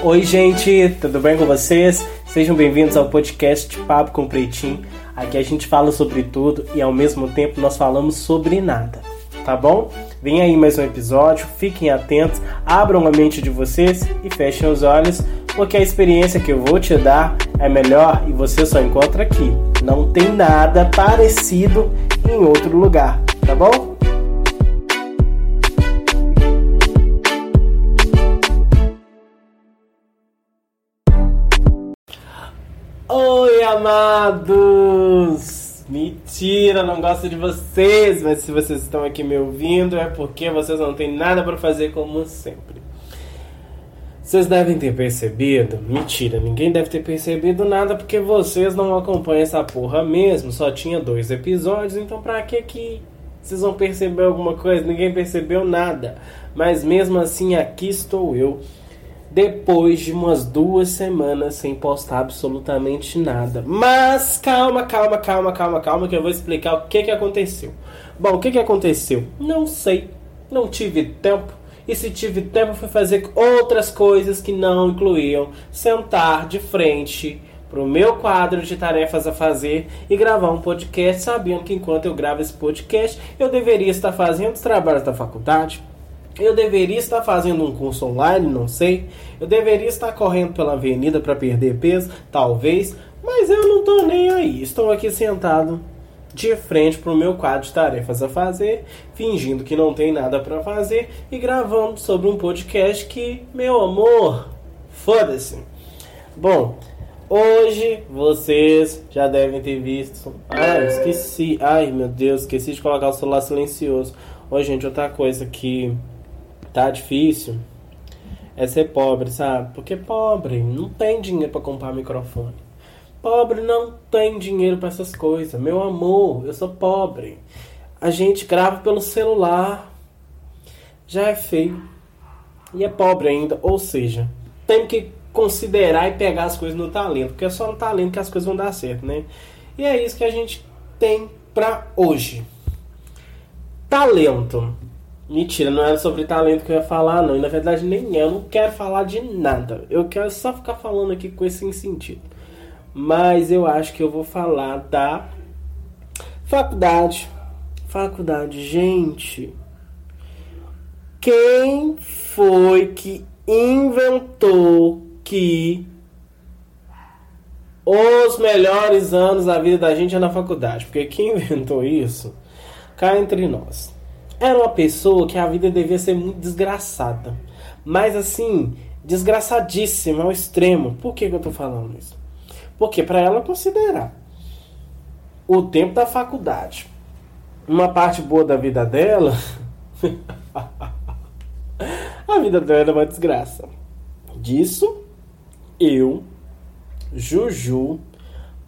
Oi, gente, tudo bem com vocês? Sejam bem-vindos ao podcast Papo com Pretinho. Aqui a gente fala sobre tudo e ao mesmo tempo nós falamos sobre nada, tá bom? Vem aí mais um episódio, fiquem atentos, abram a mente de vocês e fechem os olhos, porque a experiência que eu vou te dar é melhor e você só encontra aqui. Não tem nada parecido em outro lugar, tá bom? Amados! Mentira, não gosto de vocês, mas se vocês estão aqui me ouvindo é porque vocês não têm nada para fazer como sempre. Vocês devem ter percebido, mentira, ninguém deve ter percebido nada porque vocês não acompanham essa porra mesmo. Só tinha dois episódios, então pra que que vocês vão perceber alguma coisa? Ninguém percebeu nada. Mas mesmo assim, aqui estou eu depois de umas duas semanas sem postar absolutamente nada. Mas calma, calma, calma, calma, calma, que eu vou explicar o que, que aconteceu. Bom, o que, que aconteceu? Não sei, não tive tempo. E se tive tempo, foi fazer outras coisas que não incluíam sentar de frente para o meu quadro de tarefas a fazer e gravar um podcast, sabendo que enquanto eu gravo esse podcast, eu deveria estar fazendo os trabalhos da faculdade, eu deveria estar fazendo um curso online, não sei. Eu deveria estar correndo pela avenida para perder peso, talvez. Mas eu não estou nem aí. Estou aqui sentado de frente para o meu quadro de tarefas a fazer, fingindo que não tem nada para fazer e gravando sobre um podcast que, meu amor, foda-se. Bom, hoje vocês já devem ter visto. Ah, esqueci. Ai, meu Deus, esqueci de colocar o celular silencioso. Oi, gente, outra coisa que tá difícil é ser pobre, sabe? Porque pobre não tem dinheiro para comprar microfone. Pobre não tem dinheiro para essas coisas. Meu amor, eu sou pobre. A gente grava pelo celular. Já é feio. E é pobre ainda. Ou seja, tem que considerar e pegar as coisas no talento. Porque é só no talento que as coisas vão dar certo, né? E é isso que a gente tem pra hoje. Talento. Mentira, não era sobre talento que eu ia falar, não. E na verdade nem é. Eu não quero falar de nada. Eu quero só ficar falando aqui com esse sentido. Mas eu acho que eu vou falar da faculdade. Faculdade, gente. Quem foi que inventou que os melhores anos da vida da gente é na faculdade? Porque quem inventou isso, cá entre nós era uma pessoa que a vida devia ser muito desgraçada. Mas assim, desgraçadíssima ao extremo. Por que, que eu tô falando isso? Porque para ela considerar o tempo da faculdade uma parte boa da vida dela, a vida dela era uma desgraça. Disso, eu, Juju,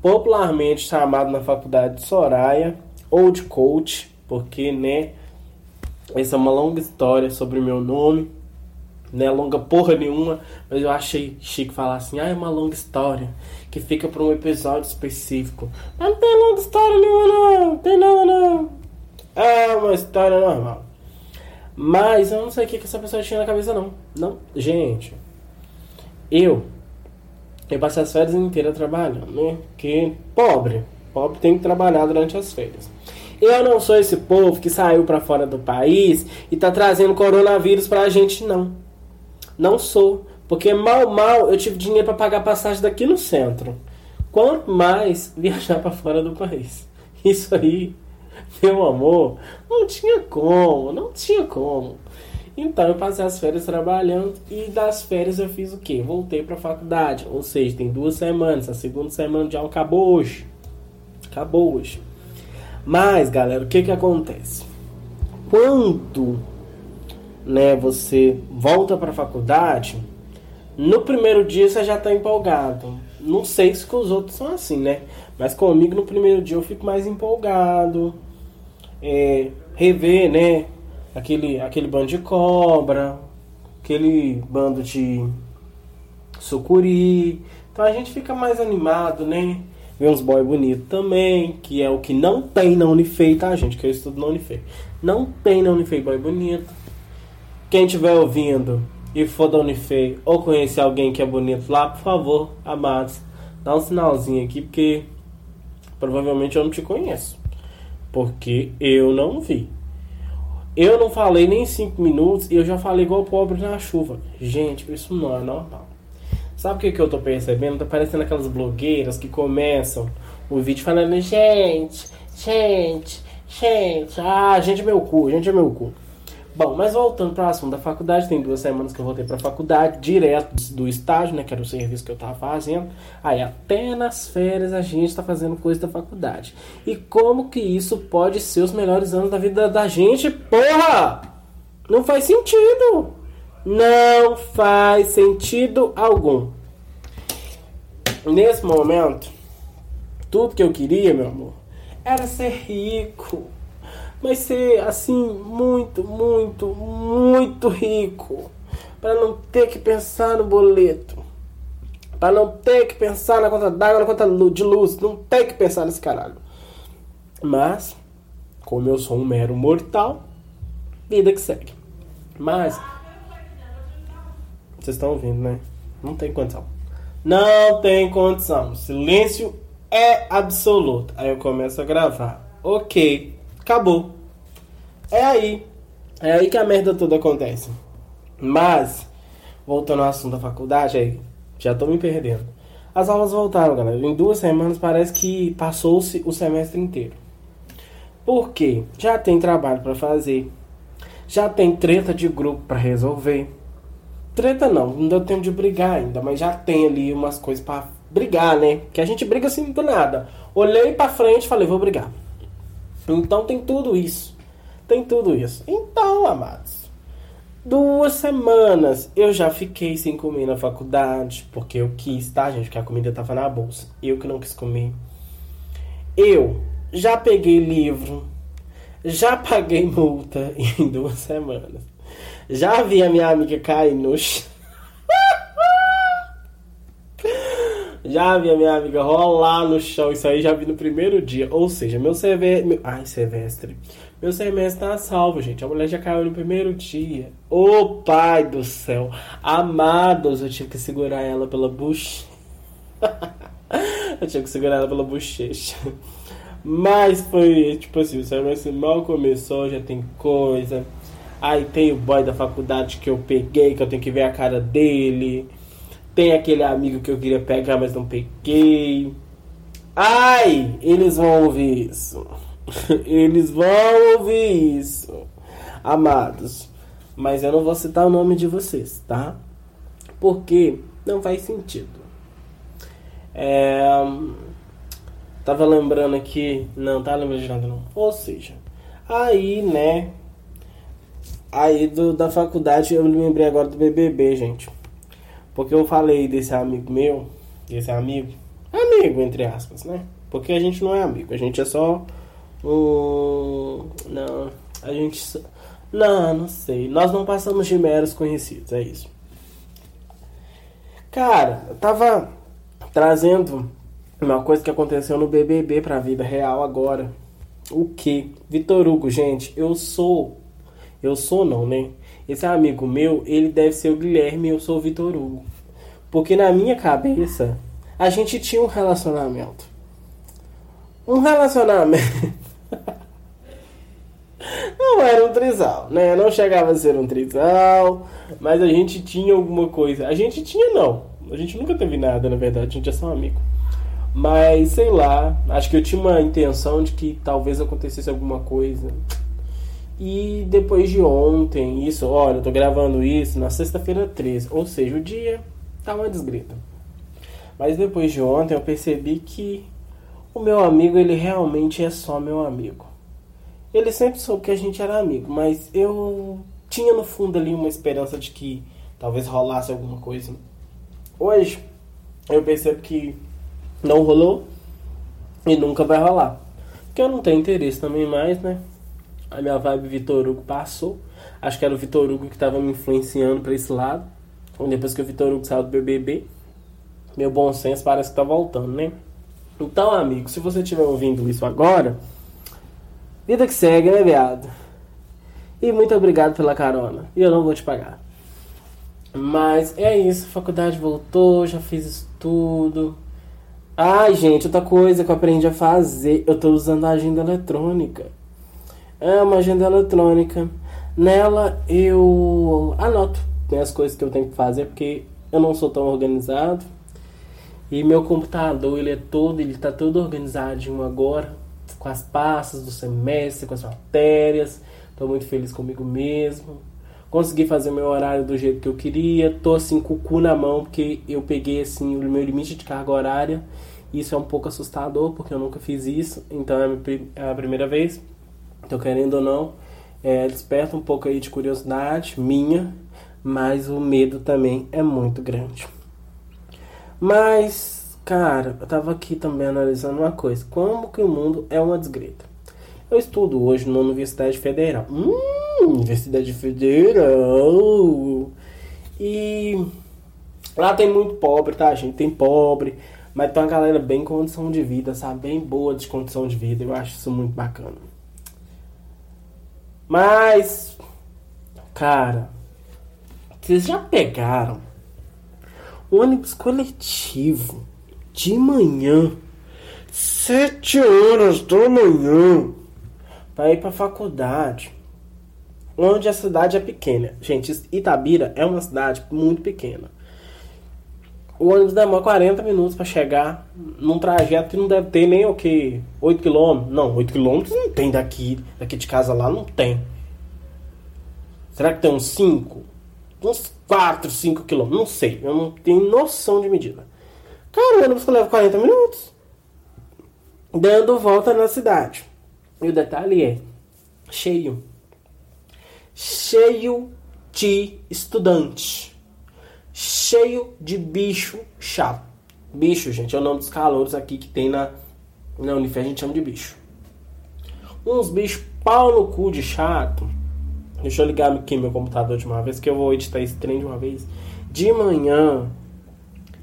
popularmente chamado na faculdade de Soraya, ou de coach, porque, né, essa é uma longa história sobre o meu nome. Não é longa porra nenhuma, mas eu achei chique falar assim, ah, é uma longa história que fica para um episódio específico. Mas não tem longa história nenhuma não, não tem nada não. É uma história normal. Mas eu não sei o que, essa pessoa tinha na cabeça não. Não, gente. Eu eu passei as férias inteiras trabalhando, né? Que pobre, pobre tem que trabalhar durante as férias. Eu não sou esse povo que saiu para fora do país e tá trazendo coronavírus pra gente, não. Não sou. Porque mal, mal eu tive dinheiro para pagar passagem daqui no centro. Quanto mais viajar para fora do país. Isso aí, meu amor, não tinha como, não tinha como. Então eu passei as férias trabalhando e das férias eu fiz o quê? Voltei para a faculdade, ou seja, tem duas semanas. A segunda semana de aula acabou hoje. Acabou hoje. Mas, galera, o que que acontece? Quando, né, você volta para a faculdade, no primeiro dia você já está empolgado. Não sei se com os outros são assim, né? Mas comigo no primeiro dia eu fico mais empolgado. É, rever, né? Aquele, aquele bando de cobra, aquele bando de sucuri. Então a gente fica mais animado, né? Vê uns boy bonito também, que é o que não tem na Unifei, tá, gente? Que eu estudo na Unifei. Não tem na Unifei boy bonito. Quem estiver ouvindo, e for da Unifei ou conhecer alguém que é bonito lá, por favor, amados, dá um sinalzinho aqui, porque provavelmente eu não te conheço. Porque eu não vi. Eu não falei nem 5 minutos e eu já falei igual pobre na chuva. Gente, isso não é normal. Sabe o que, que eu tô percebendo? Tá parecendo aquelas blogueiras que começam o vídeo falando: gente, gente, gente, ah, gente é meu cu, gente é meu cu. Bom, mas voltando para assunto da faculdade, tem duas semanas que eu voltei para faculdade, direto do estágio, né, que era o serviço que eu estava fazendo. Aí até nas férias a gente está fazendo coisa da faculdade. E como que isso pode ser os melhores anos da vida da gente? Porra! Não faz sentido! Não faz sentido algum. Nesse momento, tudo que eu queria, meu amor, era ser rico mas ser assim muito, muito, muito rico, para não ter que pensar no boleto, para não ter que pensar na conta d'água, na conta de luz, não ter que pensar nesse caralho. Mas, como eu sou um mero mortal, vida que segue. Mas, vocês estão ouvindo, né? Não tem condição. Não tem condição. Silêncio é absoluto. Aí eu começo a gravar. Ok. Acabou. É aí. É aí que a merda toda acontece. Mas, voltando ao assunto da faculdade, aí, já tô me perdendo. As aulas voltaram, galera. Em duas semanas parece que passou-se o semestre inteiro. Por quê? Já tem trabalho para fazer. Já tem treta de grupo para resolver. Treta não, não deu tempo de brigar ainda, mas já tem ali umas coisas para brigar, né? Que a gente briga assim do nada. Olhei para frente e falei, vou brigar. Então tem tudo isso. Tem tudo isso. Então, amados, duas semanas eu já fiquei sem comer na faculdade, porque eu quis, tá, gente? Porque a comida tava na bolsa. Eu que não quis comer. Eu já peguei livro, já paguei multa em duas semanas. Já vi a minha amiga cair no chão. Já vi a minha amiga rolar no chão. Isso aí já vi no primeiro dia. Ou seja, meu semestre. Meu... Ai, semestre. Meu semestre tá salvo, gente. A mulher já caiu no primeiro dia. Ô oh, pai do céu. Amados, eu tive que segurar ela pela bucha. eu tive que segurar ela pela bochecha. Mas foi tipo assim, o semestre mal começou, já tem coisa. Aí tem o boy da faculdade que eu peguei, que eu tenho que ver a cara dele. Tem aquele amigo que eu queria pegar, mas não peguei. Ai, eles vão ouvir isso. eles vão ouvir isso. Amados. Mas eu não vou citar o nome de vocês, tá? Porque não faz sentido. É, tava lembrando aqui. Não, tá lembrando de nada não. Ou seja, aí, né? Aí do, da faculdade eu me lembrei agora do BBB, gente. Porque eu falei desse amigo meu, desse amigo, amigo entre aspas, né? Porque a gente não é amigo, a gente é só um. Não, a gente. Não, não sei. Nós não passamos de meros conhecidos, é isso. Cara, eu tava trazendo uma coisa que aconteceu no BBB pra vida real agora. O que? Vitor Hugo, gente, eu sou. Eu sou não, né? Esse amigo meu, ele deve ser o Guilherme e eu sou o Vitor Hugo. Porque na minha cabeça, a gente tinha um relacionamento. Um relacionamento. Não era um trisal, né? Não chegava a ser um trisal, mas a gente tinha alguma coisa. A gente tinha não. A gente nunca teve nada, na verdade, a gente é só um amigo. Mas sei lá, acho que eu tinha uma intenção de que talvez acontecesse alguma coisa. E depois de ontem, isso, olha, eu tô gravando isso na sexta-feira 13, ou seja, o dia tá uma desgrita. Mas depois de ontem eu percebi que o meu amigo, ele realmente é só meu amigo. Ele sempre soube que a gente era amigo, mas eu tinha no fundo ali uma esperança de que talvez rolasse alguma coisa. Hoje eu percebo que não rolou e nunca vai rolar. Porque eu não tenho interesse também mais, né? A minha vibe Vitor Hugo passou. Acho que era o Vitor Hugo que estava me influenciando para esse lado. Depois que o Vitor Hugo saiu do BBB, meu bom senso parece que tá voltando, né? Então, amigo, se você estiver ouvindo isso agora, vida que segue, né, viado? E muito obrigado pela carona. E eu não vou te pagar. Mas é isso, faculdade voltou, já fiz isso tudo. Ai, gente, outra coisa que eu aprendi a fazer, eu tô usando a agenda eletrônica. É uma agenda eletrônica. Nela eu anoto né, as coisas que eu tenho que fazer, porque eu não sou tão organizado. E meu computador, ele é todo, ele tá todo organizadinho agora, com as pastas do semestre, com as matérias. Tô muito feliz comigo mesmo. Consegui fazer meu horário do jeito que eu queria. Tô assim com o cu na mão, porque eu peguei assim o meu limite de carga horária. Isso é um pouco assustador, porque eu nunca fiz isso. Então é a primeira vez. Tô querendo ou não, é, desperta um pouco aí de curiosidade minha, mas o medo também é muito grande. Mas, cara, eu tava aqui também analisando uma coisa. Como que o mundo é uma desgreta? Eu estudo hoje na Universidade Federal. Hum, Universidade Federal. E lá tem muito pobre, tá, gente? Tem pobre, mas tem uma galera bem condição de vida, sabe? Bem boa de condição de vida. Eu acho isso muito bacana. Mas, cara, vocês já pegaram ônibus coletivo de manhã, sete horas da manhã, para ir para faculdade, onde a cidade é pequena. Gente, Itabira é uma cidade muito pequena. O ônibus demora 40 minutos para chegar num trajeto que não deve ter nem o que 8 km. Não, 8 km não tem daqui, daqui de casa lá não tem. Será que tem uns 5? Uns 4, 5 km, não sei, eu não tenho noção de medida. Cara, o ônibus leva 40 minutos dando volta na cidade. E o detalhe é cheio. Cheio de estudante cheio de bicho chato. Bicho, gente, é o nome dos calouros aqui que tem na, na Unifé, a gente chama de bicho. Uns bichos pau no cu de chato. Deixa eu ligar aqui meu computador de uma vez, que eu vou editar esse trem de uma vez. De manhã,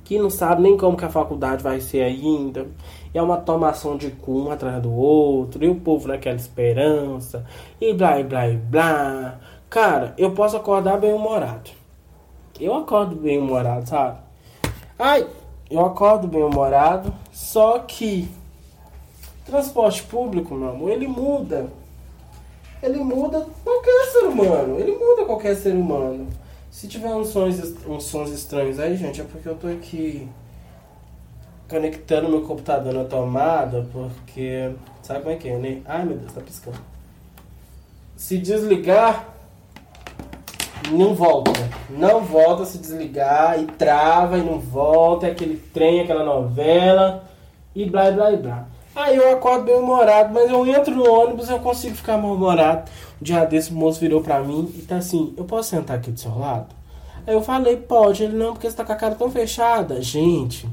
que não sabe nem como que a faculdade vai ser ainda. É uma tomação de cu um atrás do outro, e o povo naquela esperança, e blá, e blá, e blá. Cara, eu posso acordar bem humorado eu acordo bem humorado, sabe? Ai, eu acordo bem humorado, só que transporte público, meu amor, ele muda. Ele muda qualquer ser humano. Ele muda qualquer ser humano. Se tiver uns sons, uns sons estranhos aí, gente, é porque eu tô aqui conectando meu computador na tomada, porque. Sabe como é que é, né? Ai meu Deus, tá piscando. Se desligar, não volta. Não volta a se desligar e trava e não volta. É aquele trem, aquela novela e blá blá blá. Aí eu acordo bem humorado, mas eu entro no ônibus eu consigo ficar mal-humorado. Um dia desse o moço virou pra mim e tá assim: Eu posso sentar aqui do seu lado? Aí eu falei: Pode. Ele não, porque você tá com a cara tão fechada. Gente,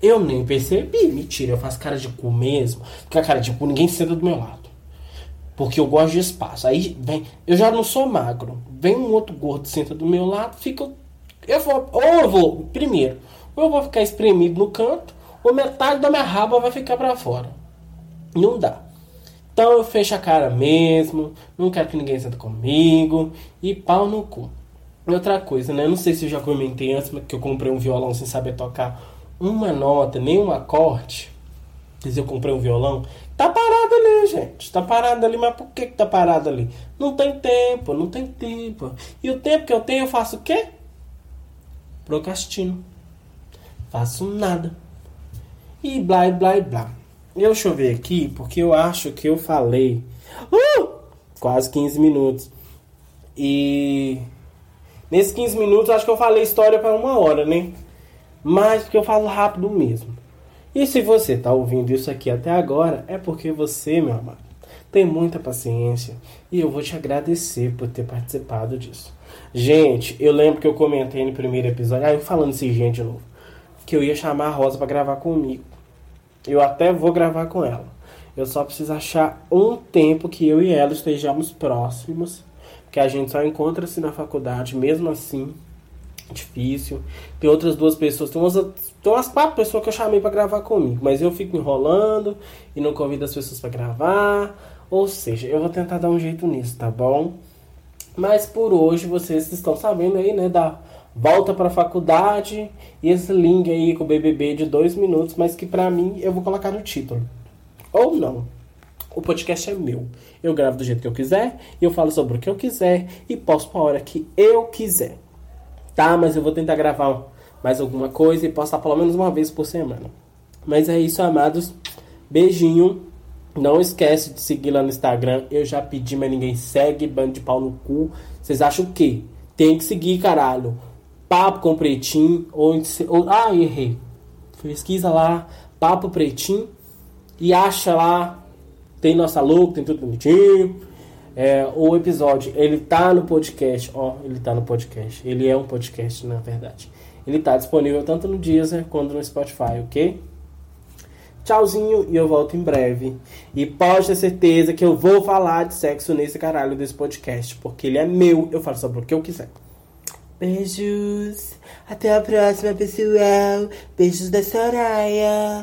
eu nem percebi. Mentira, eu faço cara de cu mesmo. Porque a cara de cu ninguém senta do meu lado. Porque eu gosto de espaço. Aí vem. Eu já não sou magro. Vem um outro gordo, senta do meu lado, fica. Eu vou. Ou eu vou. Primeiro, ou eu vou ficar espremido no canto, ou metade da minha raba vai ficar para fora. Não dá. Então eu fecho a cara mesmo. Não quero que ninguém senta comigo. E pau no cu. E outra coisa, né? Não sei se eu já comentei antes que eu comprei um violão sem saber tocar uma nota, nem um acorde. Mas eu comprei um violão Tá parado ali, gente. Tá parado ali, mas por que, que tá parado ali? Não tem tempo, não tem tempo. E o tempo que eu tenho, eu faço o quê? Procrastino. Faço nada. E blá, blá, blá. Eu ver aqui, porque eu acho que eu falei uh, quase 15 minutos. E nesses 15 minutos, acho que eu falei história para uma hora, né? Mas porque eu falo rápido mesmo. E se você está ouvindo isso aqui até agora, é porque você, meu amado, tem muita paciência e eu vou te agradecer por ter participado disso. Gente, eu lembro que eu comentei no primeiro episódio, ah, falando assim, gente, de novo, que eu ia chamar a Rosa para gravar comigo. Eu até vou gravar com ela. Eu só preciso achar um tempo que eu e ela estejamos próximos, que a gente só encontra-se na faculdade, mesmo assim difícil. Tem outras duas pessoas, tem umas, tem umas quatro pessoas que eu chamei para gravar comigo, mas eu fico enrolando e não convido as pessoas para gravar. Ou seja, eu vou tentar dar um jeito nisso, tá bom? Mas por hoje vocês estão sabendo aí, né, da volta pra faculdade e esse link aí com o BBB de dois minutos, mas que pra mim eu vou colocar no título. Ou não. O podcast é meu. Eu gravo do jeito que eu quiser, eu falo sobre o que eu quiser e posto a hora que eu quiser. Tá? Mas eu vou tentar gravar mais alguma coisa e postar pelo menos uma vez por semana. Mas é isso, amados. Beijinho. Não esquece de seguir lá no Instagram. Eu já pedi, mas ninguém segue. Bando de pau no cu. Vocês acham o quê? Tem que seguir, caralho. Papo com Pretinho. Ou, ou, ah, errei. Pesquisa lá. Papo Pretinho. E acha lá. Tem nossa logo, tem tudo bonitinho. É, o episódio, ele tá no podcast. Ó, ele tá no podcast. Ele é um podcast, na verdade. Ele tá disponível tanto no Deezer quanto no Spotify, ok? Tchauzinho e eu volto em breve. E pode ter certeza que eu vou falar de sexo nesse caralho desse podcast, porque ele é meu, eu falo sobre o que eu quiser. Beijos. Até a próxima, pessoal. Beijos da Soraya.